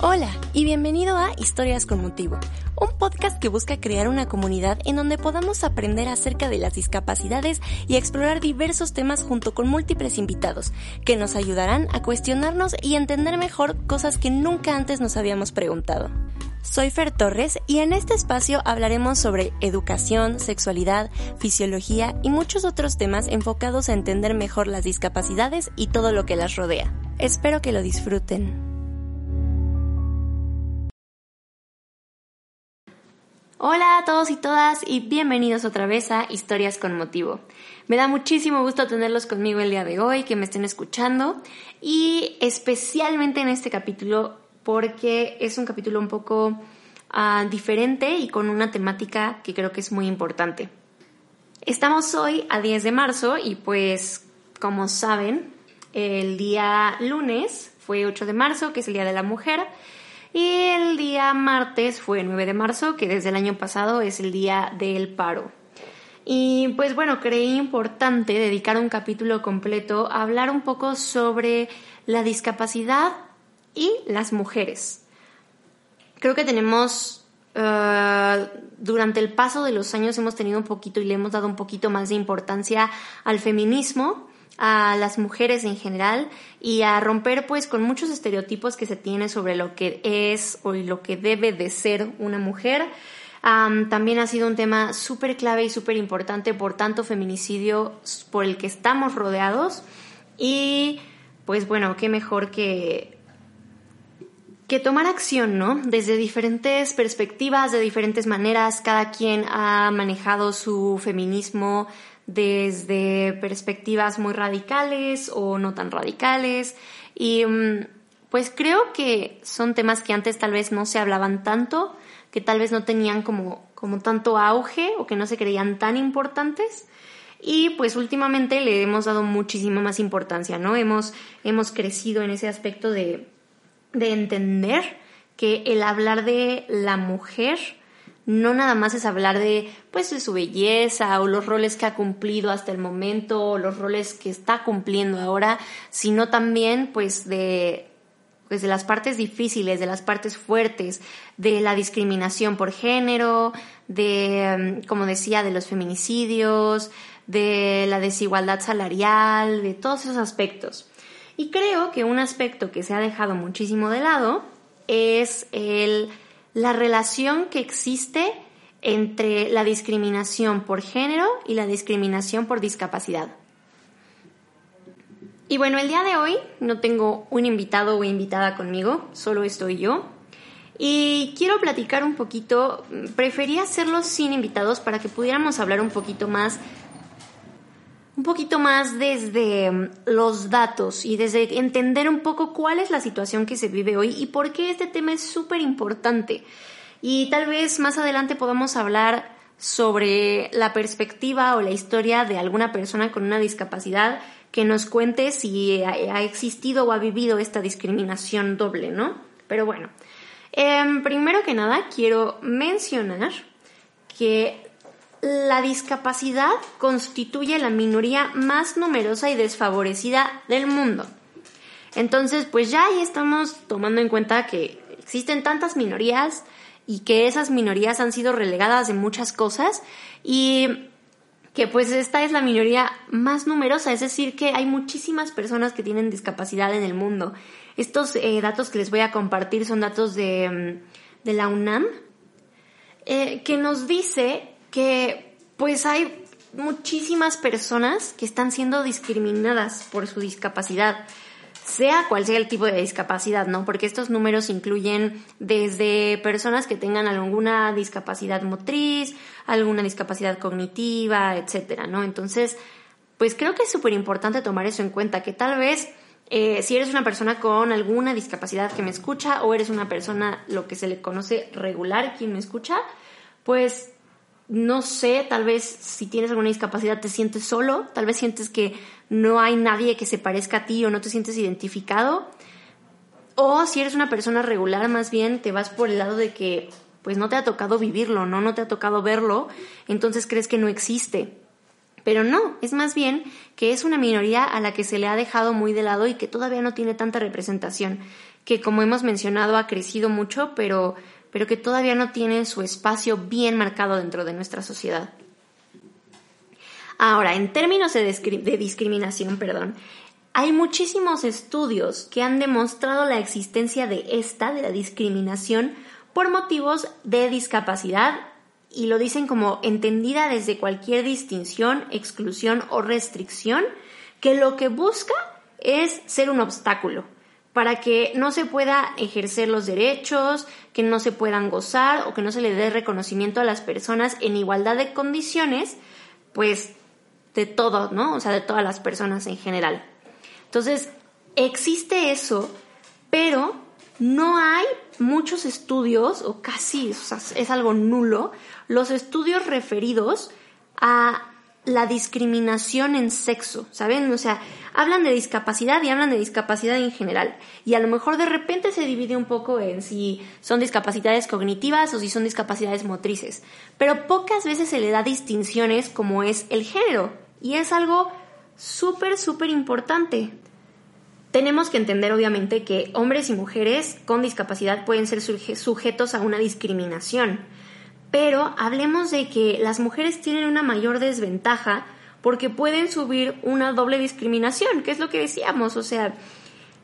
Hola y bienvenido a Historias con Motivo, un podcast que busca crear una comunidad en donde podamos aprender acerca de las discapacidades y explorar diversos temas junto con múltiples invitados que nos ayudarán a cuestionarnos y entender mejor cosas que nunca antes nos habíamos preguntado. Soy Fer Torres y en este espacio hablaremos sobre educación, sexualidad, fisiología y muchos otros temas enfocados a entender mejor las discapacidades y todo lo que las rodea. Espero que lo disfruten. Hola a todos y todas y bienvenidos otra vez a Historias con Motivo. Me da muchísimo gusto tenerlos conmigo el día de hoy, que me estén escuchando y especialmente en este capítulo porque es un capítulo un poco ah, diferente y con una temática que creo que es muy importante. Estamos hoy a 10 de marzo y pues como saben, el día lunes fue 8 de marzo, que es el Día de la Mujer, y el día martes fue 9 de marzo, que desde el año pasado es el Día del Paro. Y pues bueno, creí importante dedicar un capítulo completo a hablar un poco sobre la discapacidad y las mujeres. Creo que tenemos, uh, durante el paso de los años hemos tenido un poquito y le hemos dado un poquito más de importancia al feminismo a las mujeres en general y a romper pues con muchos estereotipos que se tiene sobre lo que es o lo que debe de ser una mujer. También ha sido un tema súper clave y súper importante por tanto feminicidio por el que estamos rodeados y pues bueno, qué mejor que que tomar acción, ¿no? Desde diferentes perspectivas, de diferentes maneras, cada quien ha manejado su feminismo desde perspectivas muy radicales o no tan radicales. Y pues creo que son temas que antes tal vez no se hablaban tanto, que tal vez no tenían como, como tanto auge o que no se creían tan importantes. Y pues últimamente le hemos dado muchísima más importancia, ¿no? Hemos, hemos crecido en ese aspecto de, de entender que el hablar de la mujer no nada más es hablar de pues de su belleza o los roles que ha cumplido hasta el momento o los roles que está cumpliendo ahora, sino también pues de pues de las partes difíciles, de las partes fuertes, de la discriminación por género, de, como decía, de los feminicidios, de la desigualdad salarial, de todos esos aspectos. Y creo que un aspecto que se ha dejado muchísimo de lado es el la relación que existe entre la discriminación por género y la discriminación por discapacidad. Y bueno, el día de hoy no tengo un invitado o invitada conmigo, solo estoy yo. Y quiero platicar un poquito, preferí hacerlo sin invitados para que pudiéramos hablar un poquito más poquito más desde mm, los datos y desde entender un poco cuál es la situación que se vive hoy y por qué este tema es súper importante. Y tal vez más adelante podamos hablar sobre la perspectiva o la historia de alguna persona con una discapacidad que nos cuente si ha existido o ha vivido esta discriminación doble, ¿no? Pero bueno, em, primero que nada quiero mencionar que la discapacidad constituye la minoría más numerosa y desfavorecida del mundo. Entonces, pues ya ahí estamos tomando en cuenta que existen tantas minorías y que esas minorías han sido relegadas de muchas cosas y que pues esta es la minoría más numerosa, es decir, que hay muchísimas personas que tienen discapacidad en el mundo. Estos eh, datos que les voy a compartir son datos de, mm, la UNAM, eh, que nos dice que pues hay muchísimas personas que están siendo discriminadas por su discapacidad, sea cual sea el tipo de discapacidad, ¿no? Porque estos números incluyen desde personas que tengan alguna discapacidad motriz, alguna discapacidad cognitiva, etcétera, ¿no? Entonces, pues creo que es súper importante tomar eso en cuenta, que tal vez eh, si eres una persona con alguna discapacidad que me escucha o eres una persona lo que se le conoce regular quien me escucha, pues no sé, tal vez si tienes alguna discapacidad te sientes solo, tal vez sientes que no hay nadie que se parezca a ti o no te sientes identificado. O si eres una persona regular, más bien te vas por el lado de que pues no te ha tocado vivirlo, ¿no? No te ha tocado verlo, entonces crees que no existe. Pero no, es más bien que es una minoría a la que se le ha dejado muy de lado y que todavía no tiene tanta representación, que como hemos mencionado ha crecido mucho, pero, pero que todavía no tiene su espacio bien marcado dentro de nuestra sociedad. Ahora, en términos de, de discriminación, perdón, hay muchísimos estudios que han demostrado la existencia de esta, de la discriminación, por motivos de discapacidad y lo dicen como entendida desde cualquier distinción, exclusión o restricción, que lo que busca es ser un obstáculo para que no se pueda ejercer los derechos, que no se puedan gozar o que no se le dé reconocimiento a las personas en igualdad de condiciones, pues de todo, ¿no? O sea, de todas las personas en general. Entonces, existe eso, pero no hay muchos estudios, o casi es algo nulo, los estudios referidos a la discriminación en sexo, ¿saben? O sea, hablan de discapacidad y hablan de discapacidad en general. Y a lo mejor de repente se divide un poco en si son discapacidades cognitivas o si son discapacidades motrices. Pero pocas veces se le da distinciones como es el género. Y es algo súper, súper importante. Tenemos que entender obviamente que hombres y mujeres con discapacidad pueden ser sujetos a una discriminación, pero hablemos de que las mujeres tienen una mayor desventaja porque pueden subir una doble discriminación, que es lo que decíamos, o sea,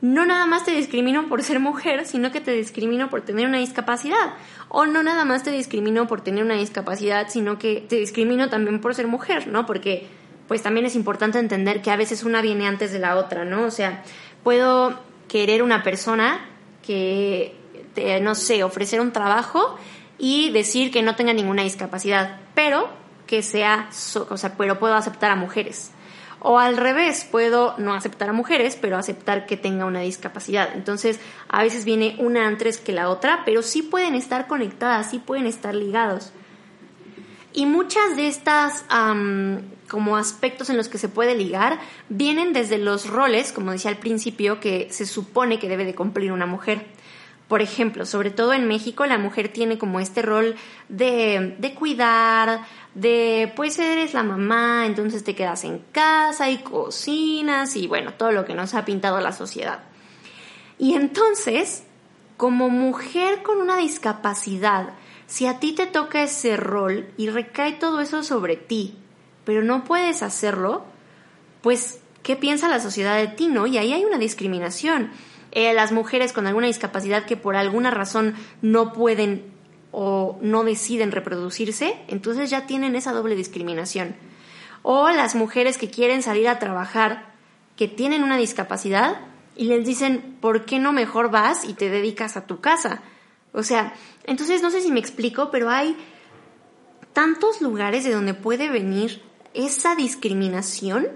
no nada más te discrimino por ser mujer, sino que te discrimino por tener una discapacidad. O no nada más te discrimino por tener una discapacidad, sino que te discrimino también por ser mujer, ¿no? Porque pues también es importante entender que a veces una viene antes de la otra, ¿no? O sea, puedo querer una persona que, no sé, ofrecer un trabajo y decir que no tenga ninguna discapacidad, pero que sea, o sea, pero puedo aceptar a mujeres. O al revés, puedo no aceptar a mujeres, pero aceptar que tenga una discapacidad. Entonces, a veces viene una antes que la otra, pero sí pueden estar conectadas, sí pueden estar ligados. Y muchas de estas como aspectos en los que se puede ligar vienen desde los roles, como decía al principio, que se supone que debe de cumplir una mujer. Por ejemplo, sobre todo en México, la mujer tiene como este rol de, de cuidar, de pues eres la mamá, entonces te quedas en casa y cocinas y bueno, todo lo que nos ha pintado la sociedad. Y entonces, como mujer con una discapacidad, si a ti te toca ese rol y recae todo eso sobre ti, pero no puedes hacerlo, pues, ¿qué piensa la sociedad de ti, no? Y ahí hay una discriminación. Eh, las mujeres con alguna discapacidad que por alguna razón no pueden o no deciden reproducirse, entonces ya tienen esa doble discriminación. O las mujeres que quieren salir a trabajar, que tienen una discapacidad, y les dicen, ¿por qué no mejor vas y te dedicas a tu casa? O sea, entonces no sé si me explico, pero hay tantos lugares de donde puede venir esa discriminación.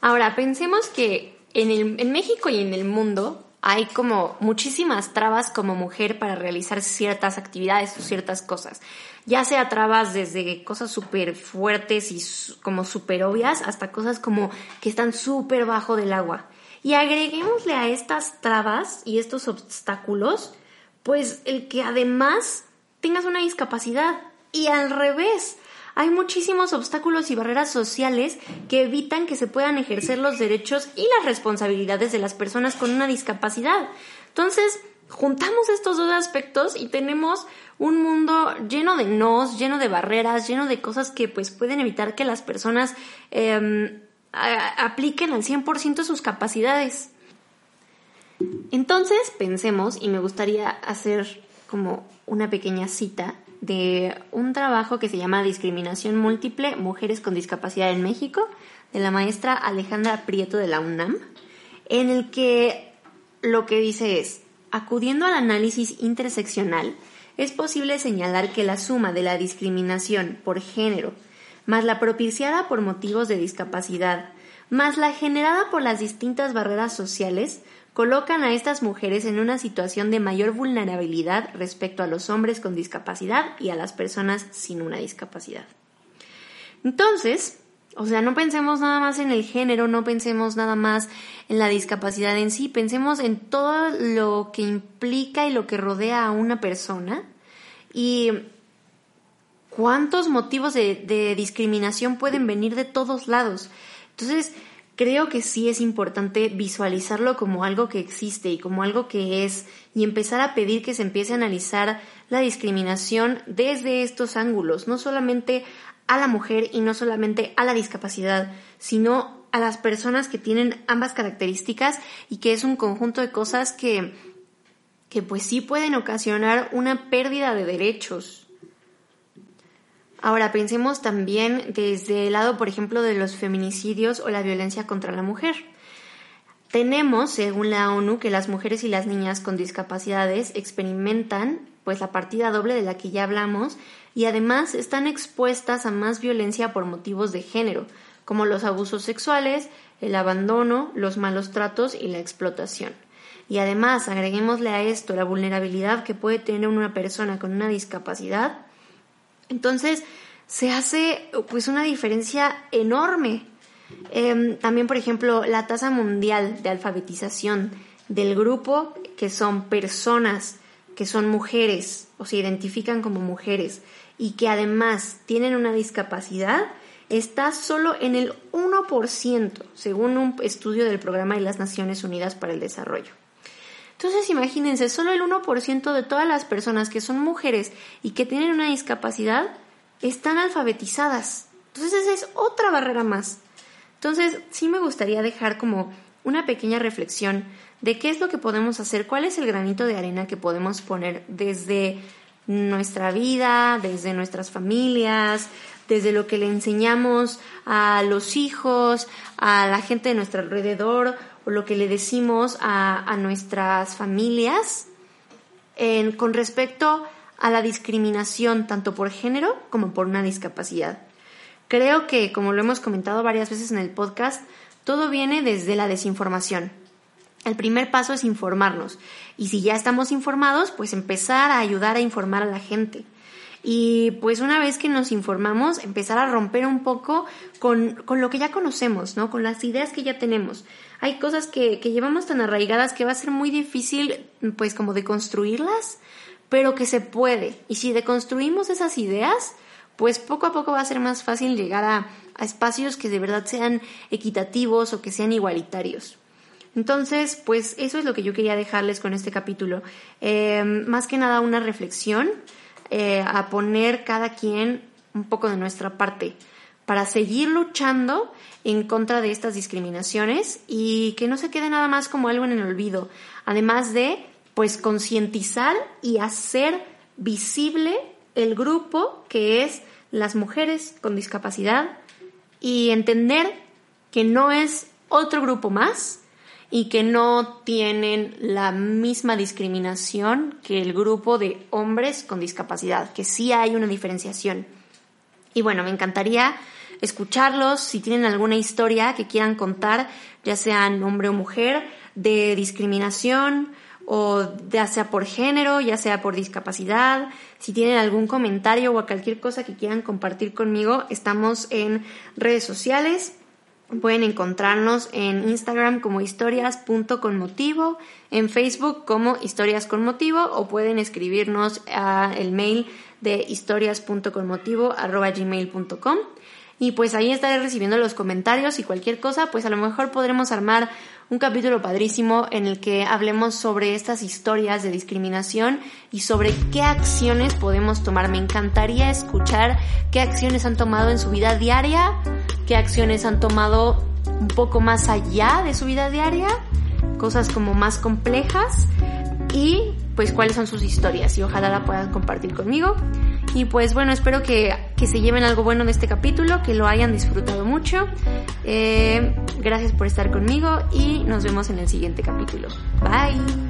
Ahora, pensemos que en, el, en México y en el mundo hay como muchísimas trabas como mujer para realizar ciertas actividades o ciertas cosas. Ya sea trabas desde cosas súper fuertes y como súper obvias hasta cosas como que están súper bajo del agua. Y agreguémosle a estas trabas y estos obstáculos pues el que además tengas una discapacidad y al revés. Hay muchísimos obstáculos y barreras sociales que evitan que se puedan ejercer los derechos y las responsabilidades de las personas con una discapacidad. Entonces, juntamos estos dos aspectos y tenemos un mundo lleno de nos, lleno de barreras, lleno de cosas que pues pueden evitar que las personas em, apliquen al 100% sus capacidades. Entonces, pensemos, y me gustaría hacer como una pequeña cita de un trabajo que se llama Discriminación Múltiple, Mujeres con Discapacidad en México, de la maestra Alejandra Prieto de la UNAM, en el que lo que dice es, acudiendo al análisis interseccional, es posible señalar que la suma de la discriminación por género, más la propiciada por motivos de discapacidad, más la generada por las distintas barreras sociales, colocan a estas mujeres en una situación de mayor vulnerabilidad respecto a los hombres con discapacidad y a las personas sin una discapacidad. Entonces, O sea, no pensemos nada más en el género, no pensemos nada más en la discapacidad en sí, pensemos en todo lo que implica y lo que rodea a una persona y cuántos motivos de, discriminación pueden venir de todos lados. Entonces, creo que sí es importante visualizarlo como algo que existe y como algo que es y empezar a pedir que se empiece a analizar la discriminación desde estos ángulos, no solamente a la mujer y no solamente a la discapacidad, sino a las personas que tienen ambas características y que es un conjunto de cosas que, que pues sí pueden ocasionar una pérdida de derechos. Ahora pensemos también desde el lado, por ejemplo, de los feminicidios o la violencia contra la mujer. Tenemos, según la ONU, que las mujeres y las niñas con discapacidades experimentan pues la partida doble de la que ya hablamos y además están expuestas a más violencia por motivos de género, como los abusos sexuales, el abandono, los malos tratos y la explotación. Y además agreguémosle a esto la vulnerabilidad que puede tener una persona con una discapacidad, entonces se hace pues una diferencia enorme. Em, también, por ejemplo, la tasa mundial de alfabetización del grupo que son personas que son mujeres o se identifican como mujeres y que además tienen una discapacidad está solo en el 1%, según un estudio del Programa de las Naciones Unidas para el Desarrollo. Entonces imagínense, solo el 1% de todas las personas que son mujeres y que tienen una discapacidad están alfabetizadas. Entonces esa es otra barrera más. Entonces sí me gustaría dejar como una pequeña reflexión de qué es lo que podemos hacer, cuál es el granito de arena que podemos poner desde nuestra vida, desde nuestras familias, desde lo que le enseñamos a los hijos, a la gente de nuestro alrededor o lo que le decimos a, nuestras familias con respecto a la discriminación tanto por género como por una discapacidad. Creo que, como lo hemos comentado varias veces en el podcast, todo viene desde la desinformación. El primer paso es informarnos. Y si ya estamos informados, pues empezar a ayudar a informar a la gente. Y pues una vez que nos informamos, empezar a romper un poco con, con lo que ya conocemos, ¿no? Con las ideas que ya tenemos. Hay cosas que, que llevamos tan arraigadas que va a ser muy difícil, pues como de construirlas, pero que se puede. Y si deconstruimos esas ideas, pues poco a poco va a ser más fácil llegar a, a espacios que de verdad sean equitativos o que sean igualitarios. Entonces, pues eso es lo que yo quería dejarles con este capítulo. Eh, más que nada una reflexión eh, a poner cada quien un poco de nuestra parte para seguir luchando en contra de estas discriminaciones y que no se quede nada más como algo en el olvido. Además de, pues, concientizar y hacer visible el grupo que es las mujeres con discapacidad y entender que no es otro grupo más, y que no tienen la misma discriminación que el grupo de hombres con discapacidad, que sí hay una diferenciación. Y bueno, me encantaría escucharlos si tienen alguna historia que quieran contar, ya sean hombre o mujer, de discriminación o ya sea por género, ya sea por discapacidad. Si tienen algún comentario o cualquier cosa que quieran compartir conmigo, estamos en redes sociales Pueden encontrarnos en Instagram como historias.conmotivo, en Facebook como historias con motivo o pueden escribirnos a el mail de historias.conmotivo.gmail.com y pues ahí estaré recibiendo los comentarios y cualquier cosa, pues a lo mejor podremos armar un capítulo padrísimo en el que hablemos sobre estas historias de discriminación y sobre qué acciones podemos tomar. Me encantaría escuchar qué acciones han tomado en su vida diaria qué acciones han tomado un poco más allá de su vida diaria, cosas como más complejas y pues cuáles son sus historias y ojalá la puedan compartir conmigo. Y pues bueno, espero que, se lleven algo bueno de este capítulo, que lo hayan disfrutado mucho. Eh, gracias por estar conmigo y nos vemos en el siguiente capítulo. Bye.